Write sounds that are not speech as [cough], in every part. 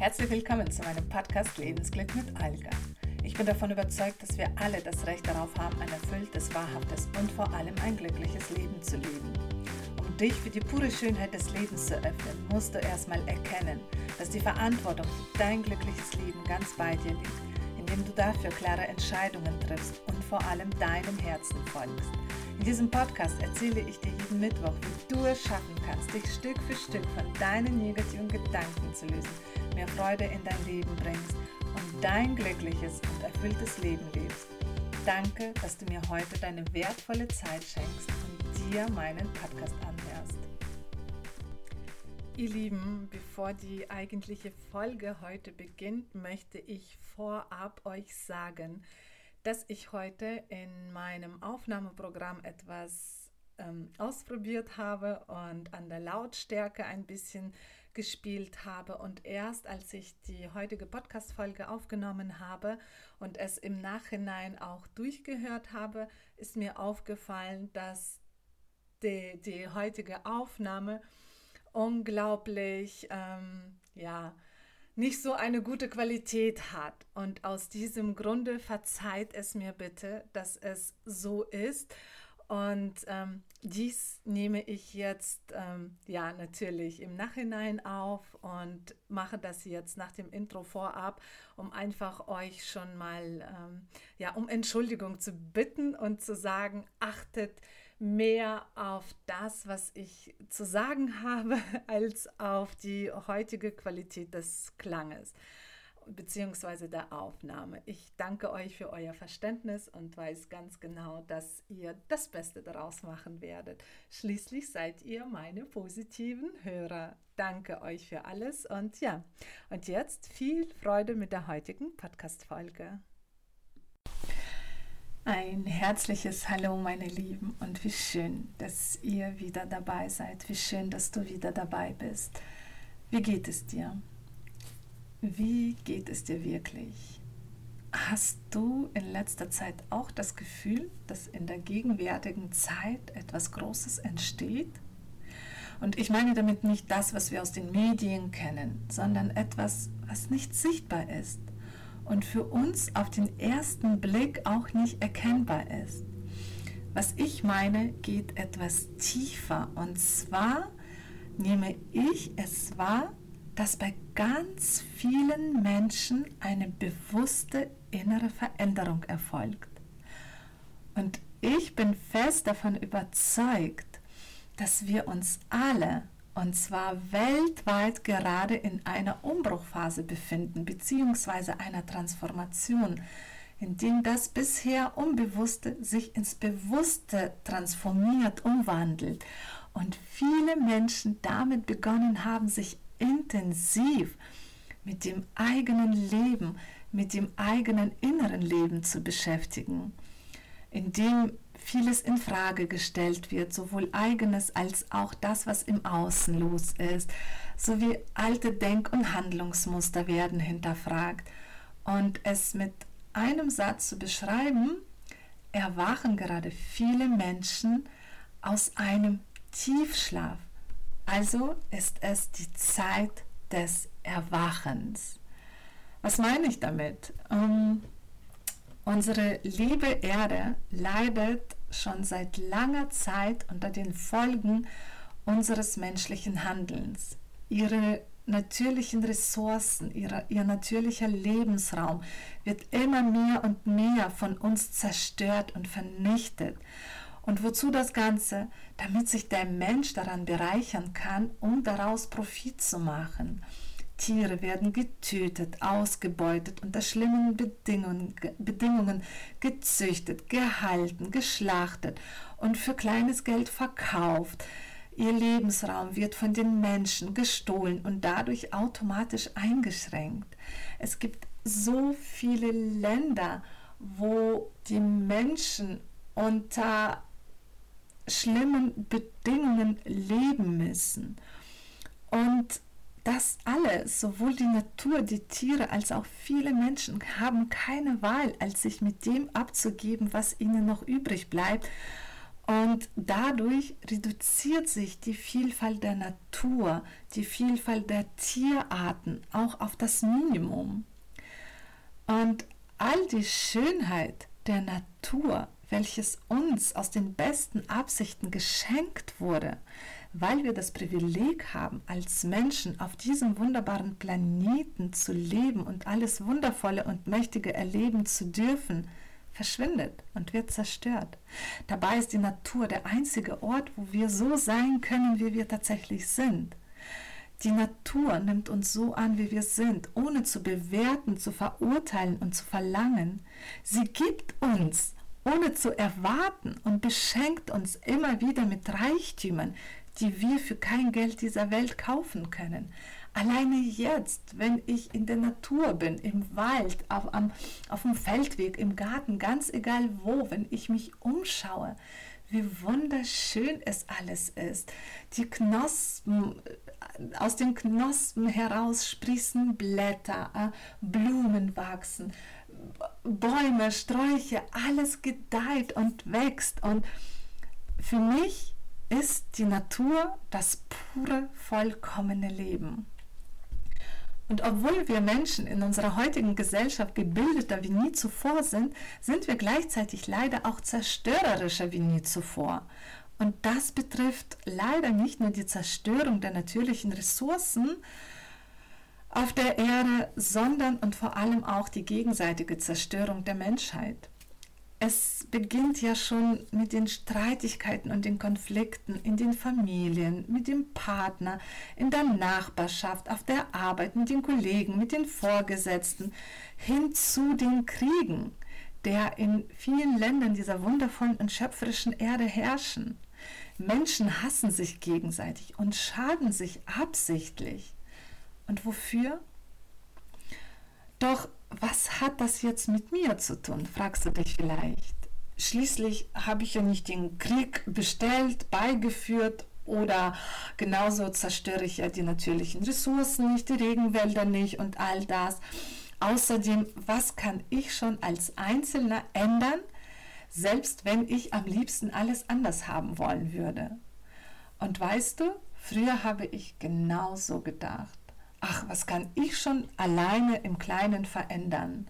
Herzlich willkommen zu meinem Podcast Lebensglück mit Alga. Ich bin davon überzeugt, dass wir alle das Recht darauf haben, ein erfülltes, wahrhaftes und vor allem ein glückliches Leben zu leben. Um dich für die pure Schönheit des Lebens zu öffnen, musst du erstmal erkennen, dass die Verantwortung für dein glückliches Leben ganz bei dir liegt, indem du dafür klare Entscheidungen triffst und vor allem deinem Herzen folgst. In diesem Podcast erzähle ich dir jeden Mittwoch, wie du es schaffen kannst, dich Stück für Stück von deinen negativen Gedanken zu lösen mehr Freude in dein Leben bringst und dein glückliches und erfülltes Leben lebst. Danke, dass du mir heute deine wertvolle Zeit schenkst und dir meinen Podcast anhörst. Ihr Lieben, bevor die eigentliche Folge heute beginnt, möchte ich vorab euch sagen, dass ich heute in meinem Aufnahmeprogramm etwas ähm, ausprobiert habe und an der Lautstärke ein bisschen gespielt habe. Und erst als ich die heutige Podcast-Folge aufgenommen habe und es im Nachhinein auch durchgehört habe, ist mir aufgefallen, dass die, die heutige Aufnahme unglaublich, ähm, ja, nicht so eine gute Qualität hat. Und aus diesem Grunde verzeiht es mir bitte, dass es so ist. Und ähm, dies nehme ich jetzt ähm, ja natürlich im Nachhinein auf und mache das jetzt nach dem Intro vorab, um einfach euch schon mal ähm, ja um Entschuldigung zu bitten und zu sagen, achtet mehr auf das, was ich zu sagen [laughs] habe, als auf die heutige Qualität des Klanges beziehungsweise der Aufnahme. Ich danke euch für euer Verständnis und weiß ganz genau, dass ihr das Beste daraus machen werdet. Schließlich seid ihr meine positiven Hörer. Danke euch für alles und ja, und jetzt viel Freude mit der heutigen Podcast-Folge. Ein herzliches Hallo, meine Lieben, und wie schön, dass ihr wieder dabei seid. Wie schön, dass du wieder dabei bist. Wie geht es dir? Wie geht es dir wirklich? Hast du in letzter Zeit auch das Gefühl, dass in der gegenwärtigen Zeit etwas Großes entsteht? Und ich meine damit nicht das, was wir aus den Medien kennen, sondern etwas, was nicht sichtbar ist und für uns auf den ersten Blick auch nicht erkennbar ist. Was ich meine, geht etwas tiefer und zwar nehme ich es wahr dass bei ganz vielen Menschen eine bewusste innere Veränderung erfolgt. Und ich bin fest davon überzeugt, dass wir uns alle, und zwar weltweit, gerade in einer Umbruchphase befinden, beziehungsweise einer Transformation, in dem das bisher Unbewusste sich ins Bewusste transformiert, umwandelt und viele Menschen damit begonnen haben, sich intensiv mit dem eigenen Leben, mit dem eigenen inneren Leben zu beschäftigen, in dem vieles in Frage gestellt wird, sowohl eigenes als auch das, was im Außen los ist, sowie alte Denk- und Handlungsmuster werden hinterfragt. Und es mit einem Satz zu beschreiben, erwachen gerade viele Menschen aus einem Tiefschlaf, also ist es die Zeit des Erwachens. Was meine ich damit? Ähm, unsere liebe Erde leidet schon seit langer Zeit unter den Folgen unseres menschlichen Handelns. Ihre natürlichen Ressourcen, ihre, ihr natürlicher Lebensraum wird immer mehr und mehr von uns zerstört und vernichtet. Und wozu das Ganze? Damit sich der Mensch daran bereichern kann, um daraus Profit zu machen. Tiere werden getötet, ausgebeutet, unter schlimmen Bedingungen, Bedingungen gezüchtet, gehalten, geschlachtet und für kleines Geld verkauft. Ihr Lebensraum wird von den Menschen gestohlen und dadurch automatisch eingeschränkt. Es gibt so viele Länder, wo die Menschen unter schlimmen Bedingungen leben müssen. Und das alles, sowohl die Natur, die Tiere als auch viele Menschen, haben keine Wahl, als sich mit dem abzugeben, was ihnen noch übrig bleibt. Und dadurch reduziert sich die Vielfalt der Natur, die Vielfalt der Tierarten auch auf das Minimum. Und all die Schönheit der Natur, welches uns aus den besten Absichten geschenkt wurde, weil wir das Privileg haben, als Menschen auf diesem wunderbaren Planeten zu leben und alles Wundervolle und Mächtige erleben zu dürfen, verschwindet und wird zerstört. Dabei ist die Natur der einzige Ort, wo wir so sein können, wie wir tatsächlich sind. Die Natur nimmt uns so an, wie wir sind, ohne zu bewerten, zu verurteilen und zu verlangen. Sie gibt uns, ohne zu erwarten und beschenkt uns immer wieder mit Reichtümern, die wir für kein Geld dieser Welt kaufen können. Alleine jetzt, wenn ich in der Natur bin, im Wald, auf, am, auf dem Feldweg, im Garten, ganz egal wo, wenn ich mich umschaue, wie wunderschön es alles ist. Die Knospen, äh, aus den Knospen heraus sprießen Blätter, äh, Blumen wachsen, Bäume, Sträuche, alles gedeiht und wächst. Und für mich ist die Natur das pure, vollkommene Leben. Und obwohl wir Menschen in unserer heutigen Gesellschaft gebildeter wie nie zuvor sind, sind wir gleichzeitig leider auch zerstörerischer wie nie zuvor. Und das betrifft leider nicht nur die Zerstörung der natürlichen Ressourcen auf der Erde, sondern und vor allem auch die gegenseitige Zerstörung der Menschheit es beginnt ja schon mit den Streitigkeiten und den Konflikten in den Familien, mit dem Partner, in der Nachbarschaft, auf der Arbeit, mit den Kollegen, mit den Vorgesetzten, hin zu den Kriegen, der in vielen Ländern dieser wundervollen und schöpferischen Erde herrschen. Menschen hassen sich gegenseitig und schaden sich absichtlich. Und wofür? Doch was hat das jetzt mit mir zu tun, fragst du dich vielleicht. Schließlich habe ich ja nicht den Krieg bestellt, beigeführt oder genauso zerstöre ich ja die natürlichen Ressourcen nicht, die Regenwälder nicht und all das. Außerdem, was kann ich schon als Einzelner ändern, selbst wenn ich am liebsten alles anders haben wollen würde? Und weißt du, früher habe ich genauso gedacht ach, was kann ich schon alleine im Kleinen verändern?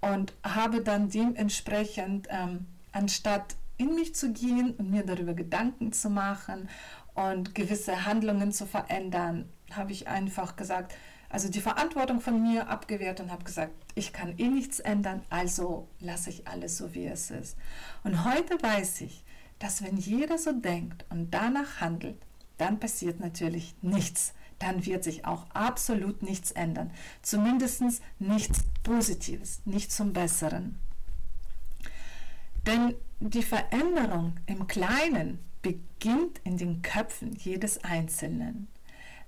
Und habe dann dementsprechend, ähm, anstatt in mich zu gehen und mir darüber Gedanken zu machen und gewisse Handlungen zu verändern, habe ich einfach gesagt, also die Verantwortung von mir abgewehrt und habe gesagt, ich kann eh nichts ändern, also lasse ich alles so, wie es ist. Und heute weiß ich, dass wenn jeder so denkt und danach handelt, dann passiert natürlich nichts dann wird sich auch absolut nichts ändern. Zumindest nichts Positives, nicht zum Besseren. Denn die Veränderung im Kleinen beginnt in den Köpfen jedes Einzelnen.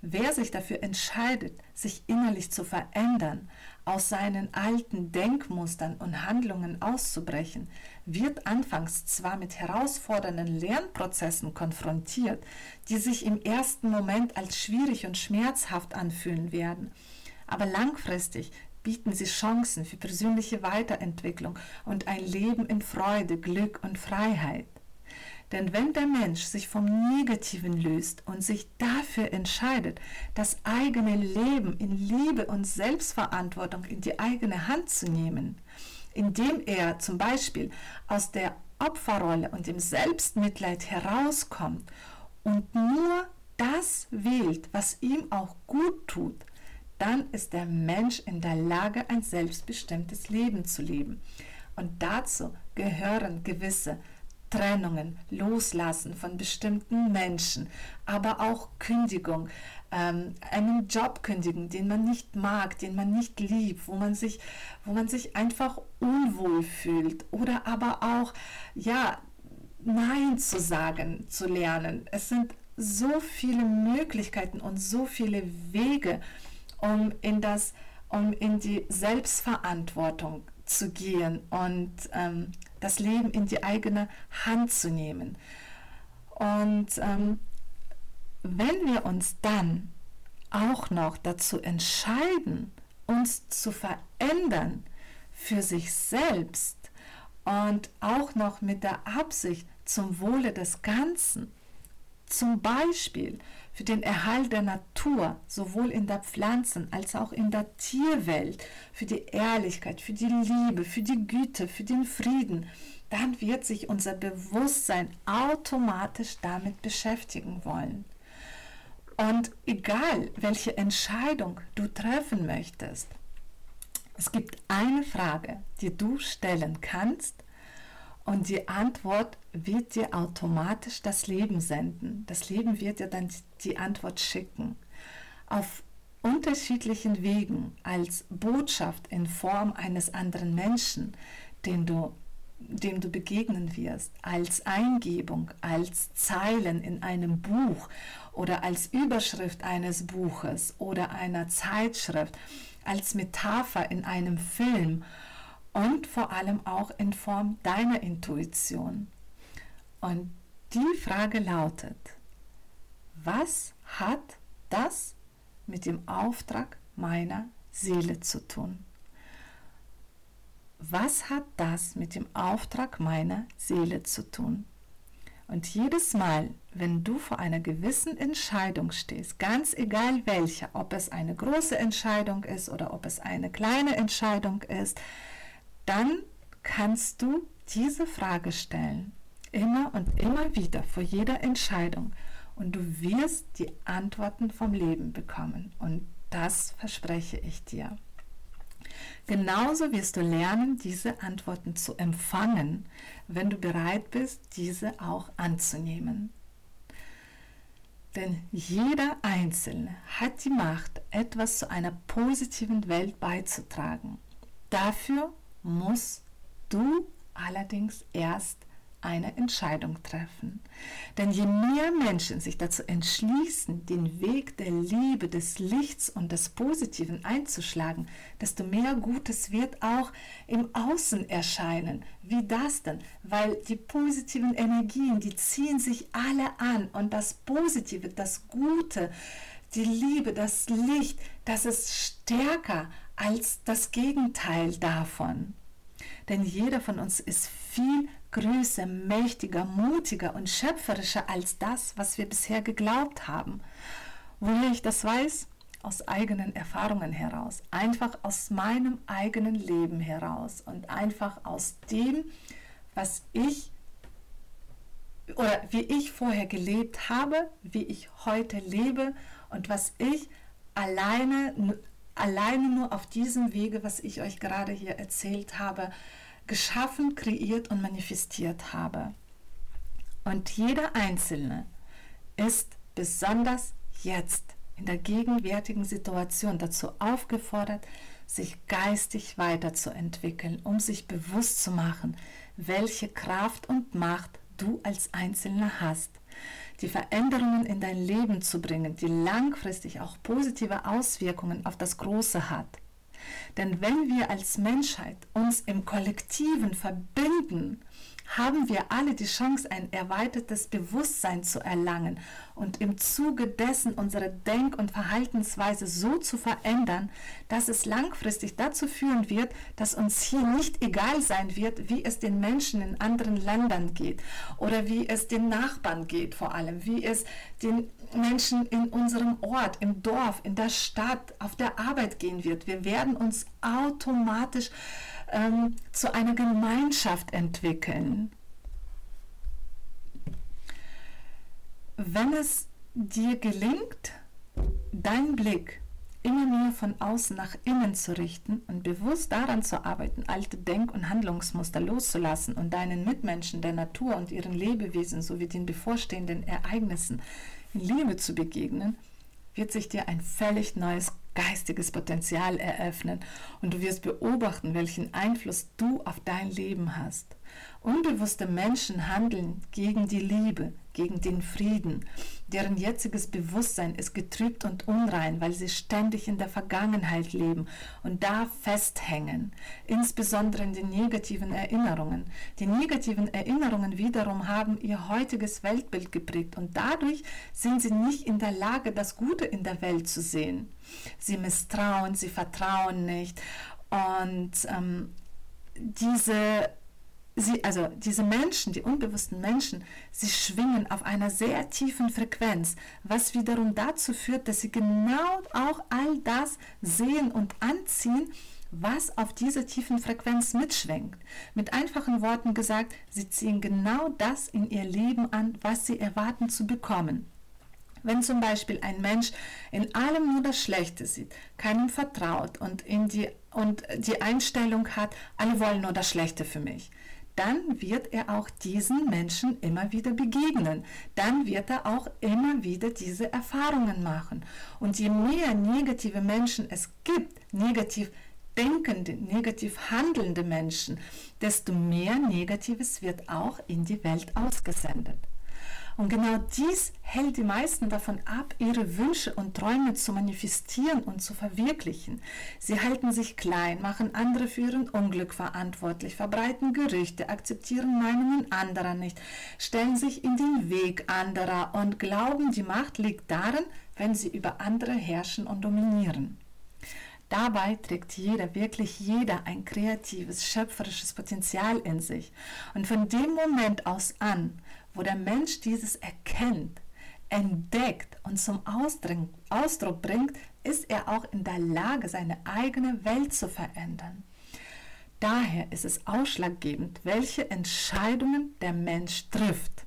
Wer sich dafür entscheidet, sich innerlich zu verändern, aus seinen alten Denkmustern und Handlungen auszubrechen, wird anfangs zwar mit herausfordernden Lernprozessen konfrontiert, die sich im ersten Moment als schwierig und schmerzhaft anfühlen werden, aber langfristig bieten sie Chancen für persönliche Weiterentwicklung und ein Leben in Freude, Glück und Freiheit. Denn wenn der Mensch sich vom Negativen löst und sich dafür entscheidet, das eigene Leben in Liebe und Selbstverantwortung in die eigene Hand zu nehmen, indem er zum Beispiel aus der Opferrolle und dem Selbstmitleid herauskommt und nur das wählt, was ihm auch gut tut, dann ist der Mensch in der Lage, ein selbstbestimmtes Leben zu leben. Und dazu gehören gewisse Trennungen, Loslassen von bestimmten Menschen, aber auch Kündigung, ähm, einen Job kündigen, den man nicht mag, den man nicht liebt, wo man sich, wo man sich einfach unwohl fühlt oder aber auch ja Nein zu sagen, zu lernen. Es sind so viele Möglichkeiten und so viele Wege, um in das, um in die Selbstverantwortung zu gehen und ähm, das Leben in die eigene Hand zu nehmen. Und ähm, wenn wir uns dann auch noch dazu entscheiden, uns zu verändern für sich selbst und auch noch mit der Absicht zum Wohle des Ganzen, zum Beispiel für den Erhalt der Natur, sowohl in der Pflanzen- als auch in der Tierwelt, für die Ehrlichkeit, für die Liebe, für die Güte, für den Frieden, dann wird sich unser Bewusstsein automatisch damit beschäftigen wollen. Und egal, welche Entscheidung du treffen möchtest, es gibt eine Frage, die du stellen kannst und die Antwort wird dir automatisch das Leben senden. Das Leben wird dir dann die Antwort schicken. Auf unterschiedlichen Wegen als Botschaft in Form eines anderen Menschen, den du, dem du begegnen wirst, als Eingebung, als Zeilen in einem Buch oder als Überschrift eines Buches oder einer Zeitschrift als Metapher in einem Film und vor allem auch in Form deiner Intuition. Und die Frage lautet, was hat das mit dem Auftrag meiner Seele zu tun? Was hat das mit dem Auftrag meiner Seele zu tun? Und jedes Mal, wenn du vor einer gewissen Entscheidung stehst, ganz egal welche, ob es eine große Entscheidung ist oder ob es eine kleine Entscheidung ist, dann kannst du diese Frage stellen, immer und immer wieder vor jeder Entscheidung. Und du wirst die Antworten vom Leben bekommen. Und das verspreche ich dir. Genauso wirst du lernen, diese Antworten zu empfangen, wenn du bereit bist, diese auch anzunehmen. Denn jeder Einzelne hat die Macht, etwas zu einer positiven Welt beizutragen. Dafür musst du allerdings erst eine Entscheidung treffen. Denn je mehr Menschen sich dazu entschließen, den Weg der Liebe, des Lichts und des Positiven einzuschlagen, desto mehr Gutes wird auch im Außen erscheinen. Wie das denn? Weil die positiven Energien, die ziehen sich alle an und das Positive, das Gute, die Liebe, das Licht, das ist stärker als das Gegenteil davon. Denn jeder von uns ist viel größer, mächtiger, mutiger und schöpferischer als das, was wir bisher geglaubt haben. Woher ich das weiß? Aus eigenen Erfahrungen heraus, einfach aus meinem eigenen Leben heraus und einfach aus dem, was ich oder wie ich vorher gelebt habe, wie ich heute lebe und was ich alleine, alleine nur auf diesem Wege, was ich euch gerade hier erzählt habe, geschaffen, kreiert und manifestiert habe. Und jeder Einzelne ist besonders jetzt in der gegenwärtigen Situation dazu aufgefordert, sich geistig weiterzuentwickeln, um sich bewusst zu machen, welche Kraft und Macht du als Einzelner hast, die Veränderungen in dein Leben zu bringen, die langfristig auch positive Auswirkungen auf das Große hat. Denn wenn wir als Menschheit uns im Kollektiven verbinden, haben wir alle die Chance, ein erweitertes Bewusstsein zu erlangen und im Zuge dessen unsere Denk- und Verhaltensweise so zu verändern, dass es langfristig dazu führen wird, dass uns hier nicht egal sein wird, wie es den Menschen in anderen Ländern geht oder wie es den Nachbarn geht vor allem, wie es den Menschen in unserem Ort, im Dorf, in der Stadt, auf der Arbeit gehen wird. Wir werden uns automatisch ähm, zu einer Gemeinschaft entwickeln. Wenn es dir gelingt, deinen Blick immer mehr von außen nach innen zu richten und bewusst daran zu arbeiten, alte Denk- und Handlungsmuster loszulassen und deinen Mitmenschen, der Natur und ihren Lebewesen sowie den bevorstehenden Ereignissen Liebe zu begegnen, wird sich dir ein völlig neues geistiges Potenzial eröffnen und du wirst beobachten, welchen Einfluss du auf dein Leben hast. Unbewusste Menschen handeln gegen die Liebe, gegen den Frieden. Deren jetziges Bewusstsein ist getrübt und unrein, weil sie ständig in der Vergangenheit leben und da festhängen, insbesondere in den negativen Erinnerungen. Die negativen Erinnerungen wiederum haben ihr heutiges Weltbild geprägt und dadurch sind sie nicht in der Lage, das Gute in der Welt zu sehen. Sie misstrauen, sie vertrauen nicht und ähm, diese sie, also diese Menschen, die unbewussten Menschen, sie schwingen auf einer sehr tiefen Frequenz, was wiederum dazu führt, dass sie genau auch all das sehen und anziehen, was auf dieser tiefen Frequenz mitschwingt. Mit einfachen Worten gesagt, sie ziehen genau das in ihr Leben an, was sie erwarten zu bekommen. Wenn zum Beispiel ein Mensch in allem nur das Schlechte sieht, keinem vertraut und, in die, und die Einstellung hat, alle wollen nur das Schlechte für mich, dann wird er auch diesen Menschen immer wieder begegnen. Dann wird er auch immer wieder diese Erfahrungen machen. Und je mehr negative Menschen es gibt, negativ denkende, negativ handelnde Menschen, desto mehr Negatives wird auch in die Welt ausgesendet. Und genau dies hält die meisten davon ab, ihre Wünsche und Träume zu manifestieren und zu verwirklichen. Sie halten sich klein, machen andere für ihren Unglück verantwortlich, verbreiten Gerüchte, akzeptieren Meinungen anderer nicht, stellen sich in den Weg anderer und glauben, die Macht liegt darin, wenn sie über andere herrschen und dominieren. Dabei trägt jeder, wirklich jeder, ein kreatives, schöpferisches Potenzial in sich. Und von dem Moment aus an, wo der Mensch dieses erkennt, entdeckt und zum Ausdruck bringt, ist er auch in der Lage, seine eigene Welt zu verändern. Daher ist es ausschlaggebend, welche Entscheidungen der Mensch trifft.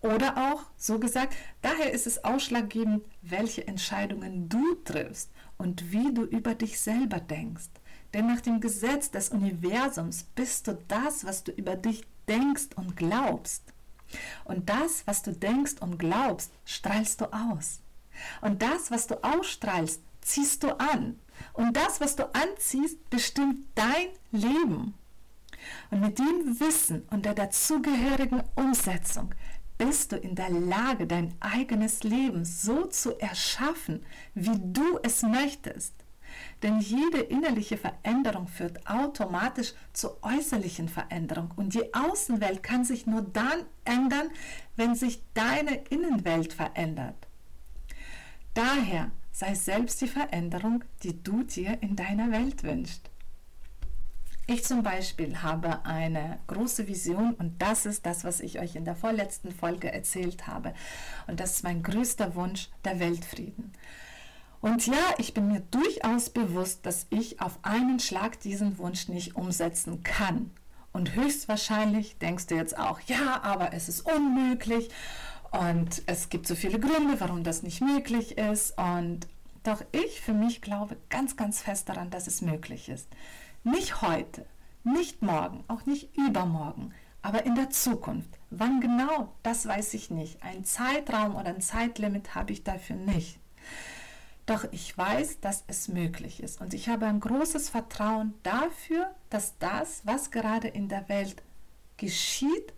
Oder auch, so gesagt, daher ist es ausschlaggebend, welche Entscheidungen du triffst und wie du über dich selber denkst. Denn nach dem Gesetz des Universums bist du das, was du über dich denkst und glaubst. Und das, was du denkst und glaubst, strahlst du aus. Und das, was du ausstrahlst, ziehst du an. Und das, was du anziehst, bestimmt dein Leben. Und mit dem Wissen und der dazugehörigen Umsetzung bist du in der Lage, dein eigenes Leben so zu erschaffen, wie du es möchtest. Denn jede innerliche Veränderung führt automatisch zur äußerlichen Veränderung. Und die Außenwelt kann sich nur dann ändern, wenn sich deine Innenwelt verändert. Daher sei selbst die Veränderung, die du dir in deiner Welt wünschst. Ich zum Beispiel habe eine große Vision und das ist das, was ich euch in der vorletzten Folge erzählt habe. Und das ist mein größter Wunsch, der Weltfrieden. Und ja, ich bin mir durchaus bewusst, dass ich auf einen Schlag diesen Wunsch nicht umsetzen kann. Und höchstwahrscheinlich denkst du jetzt auch, ja, aber es ist unmöglich und es gibt so viele Gründe, warum das nicht möglich ist. Und doch ich für mich glaube ganz, ganz fest daran, dass es möglich ist. Nicht heute, nicht morgen, auch nicht übermorgen, aber in der Zukunft. Wann genau, das weiß ich nicht. Ein Zeitraum oder ein Zeitlimit habe ich dafür nicht. Doch ich weiß, dass es möglich ist. Und ich habe ein großes Vertrauen dafür, dass das, was gerade in der Welt geschieht,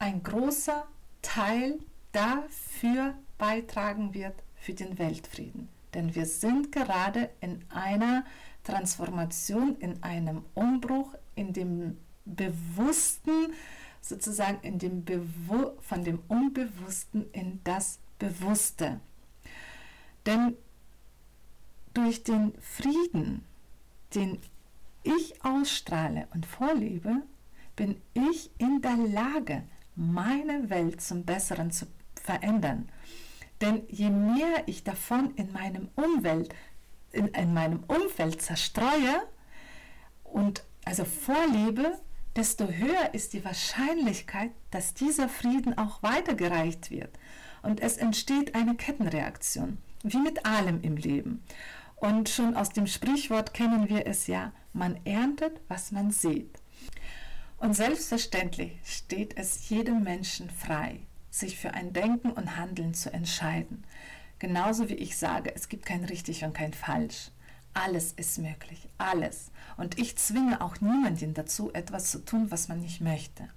ein großer Teil dafür beitragen wird für den Weltfrieden. Denn wir sind gerade in einer Transformation, in einem Umbruch, in dem Bewussten, sozusagen in dem Bewu von dem Unbewussten in das Bewusste. Denn durch den Frieden, den ich ausstrahle und vorlebe, bin ich in der Lage, meine Welt zum Besseren zu verändern. Denn je mehr ich davon in meinem Umwelt, in, in meinem Umfeld zerstreue und also vorlebe, desto höher ist die Wahrscheinlichkeit, dass dieser Frieden auch weitergereicht wird. Und es entsteht eine Kettenreaktion, wie mit allem im Leben. Und schon aus dem Sprichwort kennen wir es ja, man erntet, was man sieht. Und selbstverständlich steht es jedem Menschen frei, sich für ein Denken und Handeln zu entscheiden. Genauso wie ich sage, es gibt kein richtig und kein falsch. Alles ist möglich, alles. Und ich zwinge auch niemanden dazu, etwas zu tun, was man nicht möchte.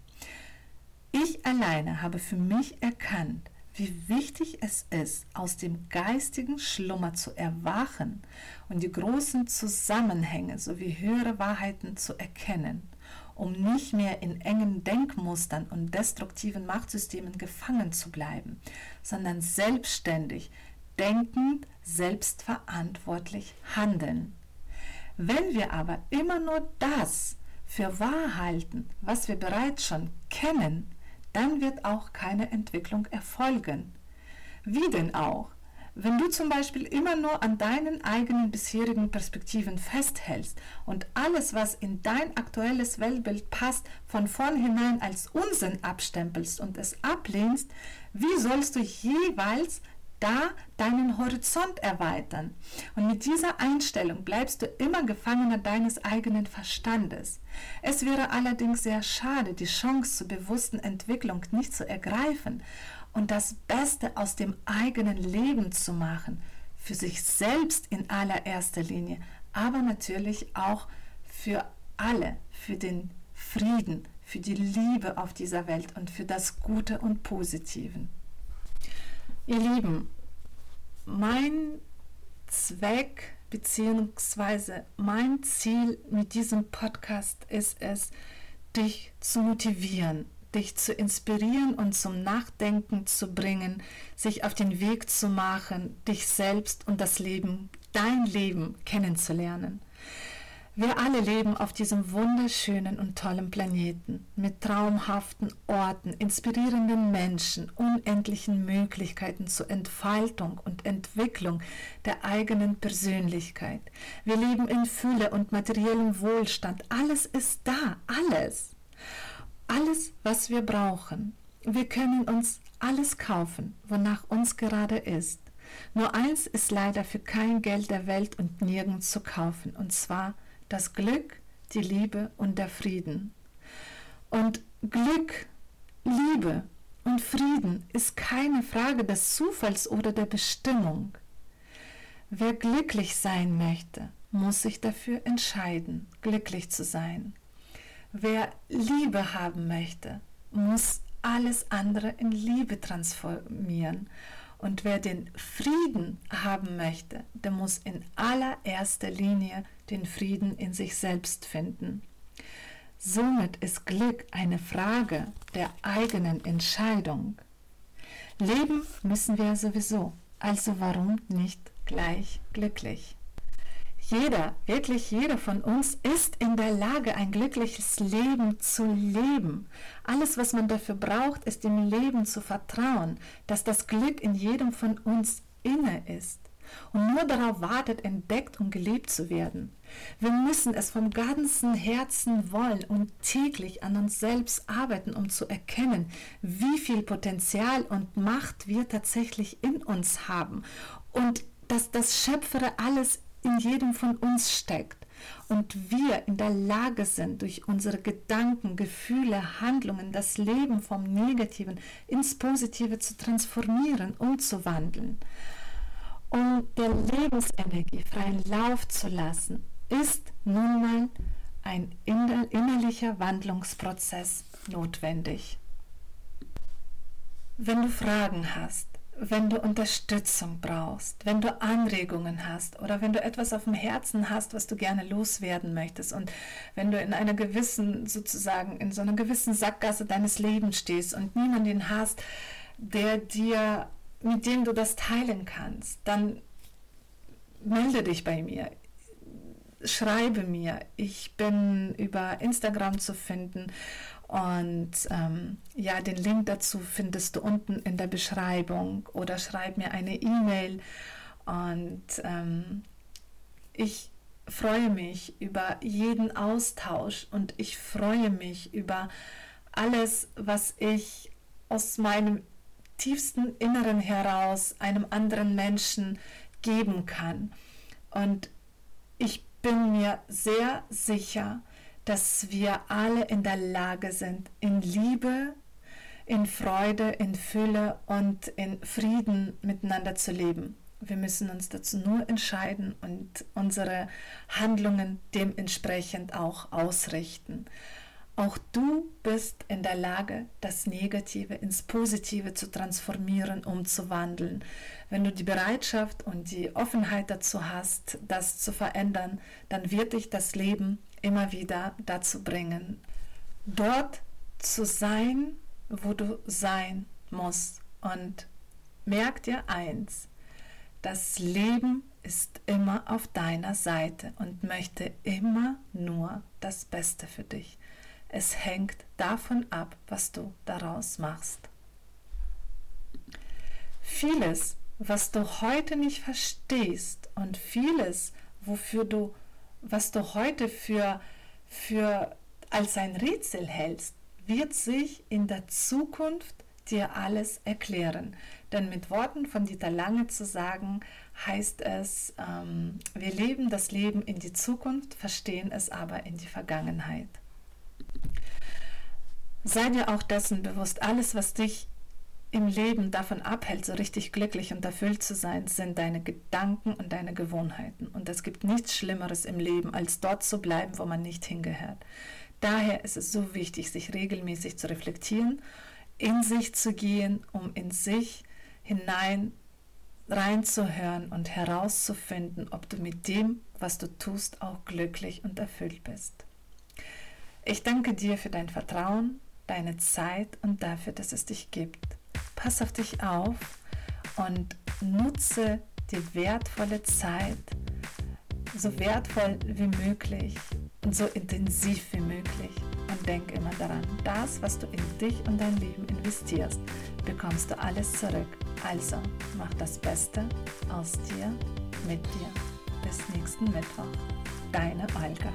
Ich alleine habe für mich erkannt, wie wichtig es ist, aus dem geistigen Schlummer zu erwachen und die großen Zusammenhänge sowie höhere Wahrheiten zu erkennen, um nicht mehr in engen Denkmustern und destruktiven Machtsystemen gefangen zu bleiben, sondern selbstständig denkend, selbstverantwortlich handeln. Wenn wir aber immer nur das, für wahr halten, was wir bereits schon kennen, dann wird auch keine Entwicklung erfolgen. Wie denn auch? Wenn du zum Beispiel immer nur an deinen eigenen bisherigen Perspektiven festhältst und alles, was in dein aktuelles Weltbild passt, von vornherein als Unsinn abstempelst und es ablehnst, wie sollst du jeweils da deinen Horizont erweitern. Und mit dieser Einstellung bleibst du immer Gefangener deines eigenen Verstandes. Es wäre allerdings sehr schade, die Chance zur bewussten Entwicklung nicht zu ergreifen und das Beste aus dem eigenen Leben zu machen, für sich selbst in allererster Linie, aber natürlich auch für alle, für den Frieden, für die Liebe auf dieser Welt und für das Gute und Positiven. Ihr Lieben, mein Zweck bzw. mein Ziel mit diesem Podcast ist es, dich zu motivieren, dich zu inspirieren und zum Nachdenken zu bringen, sich auf den Weg zu machen, dich selbst und das Leben, dein Leben kennenzulernen. Wir alle leben auf diesem wunderschönen und tollen Planeten mit traumhaften Orten, inspirierenden Menschen, unendlichen Möglichkeiten zur Entfaltung und Entwicklung der eigenen Persönlichkeit. Wir leben in Fülle und materiellem Wohlstand. Alles ist da, alles alles, was wir brauchen. Wir können uns alles kaufen, wonach uns gerade ist. Nur eins ist leider für kein Geld der Welt und nirgends zu kaufen, und zwar das Glück, die Liebe und der Frieden. Und Glück, Liebe und Frieden ist keine Frage des Zufalls oder der Bestimmung. Wer glücklich sein möchte, muss sich dafür entscheiden, glücklich zu sein. Wer Liebe haben möchte, muss alles andere in Liebe transformieren. Und wer den Frieden haben möchte, der muss in allererster Linie den Frieden in sich selbst finden. Somit ist Glück eine Frage der eigenen Entscheidung. Leben müssen wir sowieso, also warum nicht gleich glücklich? Jeder, wirklich jeder von uns ist in der Lage, ein glückliches Leben zu leben. Alles, was man dafür braucht, ist dem Leben zu vertrauen, dass das Glück in jedem von uns inne ist und nur darauf wartet, entdeckt und gelebt zu werden. Wir müssen es vom ganzen Herzen wollen und täglich an uns selbst arbeiten, um zu erkennen, wie viel Potenzial und Macht wir tatsächlich in uns haben und dass das Schöpfere alles in jedem von uns steckt und wir in der Lage sind, durch unsere Gedanken, Gefühle, Handlungen das Leben vom Negativen ins Positive zu transformieren, umzuwandeln. Um der Lebensenergie freien Lauf zu lassen, ist nun mal ein innerlicher Wandlungsprozess notwendig. Wenn du Fragen hast, wenn du Unterstützung brauchst, wenn du Anregungen hast oder wenn du etwas auf dem Herzen hast, was du gerne loswerden möchtest und wenn du in einer gewissen, sozusagen, in so einer gewissen Sackgasse deines Lebens stehst und niemanden hast, der dir, mit dem du das teilen kannst, dann melde dich bei mir. Schreibe mir. Ich bin über Instagram zu finden und ähm, ja, den Link dazu findest du unten in der Beschreibung oder schreib mir eine E-Mail. Und ähm, ich freue mich über jeden Austausch und ich freue mich über alles, was ich aus meinem tiefsten Inneren heraus einem anderen Menschen geben kann. Und ich bin mir sehr sicher, dass wir alle in der Lage sind, in Liebe, in Freude, in Fülle und in Frieden miteinander zu leben. Wir müssen uns dazu nur entscheiden und unsere Handlungen dementsprechend auch ausrichten. Auch du bist in der Lage, das Negative ins Positive zu transformieren, umzuwandeln. Wenn du die Bereitschaft und die Offenheit dazu hast, das zu verändern, dann wird dich das Leben immer wieder dazu bringen, dort zu sein, wo du sein musst. Und merk dir eins, das Leben ist immer auf deiner Seite und möchte immer nur das Beste für dich. Es hängt davon ab, was du daraus machst. Vieles, was du heute nicht verstehst und vieles, wofür du, was du heute für, für als ein Rätsel hältst, wird sich in der Zukunft dir alles erklären. Denn mit Worten von Dieter Lange zu sagen, heißt es, ähm, wir leben das Leben in die Zukunft, verstehen es aber in die Vergangenheit. Sei dir auch dessen bewusst, alles, was dich im Leben davon abhält, so richtig glücklich und erfüllt zu sein, sind deine Gedanken und deine Gewohnheiten. Und es gibt nichts Schlimmeres im Leben, als dort zu bleiben, wo man nicht hingehört. Daher ist es so wichtig, sich regelmäßig zu reflektieren, in sich zu gehen, um in sich hinein reinzuhören und herauszufinden, ob du mit dem, was du tust, auch glücklich und erfüllt bist. Ich danke dir für dein Vertrauen, deine Zeit und dafür, dass es dich gibt. Pass auf dich auf und nutze die wertvolle Zeit so wertvoll wie möglich und so intensiv wie möglich. Und denk immer daran, das, was du in dich und dein Leben investierst, bekommst du alles zurück. Also mach das Beste aus dir, mit dir. Bis nächsten Mittwoch. Deine Olga.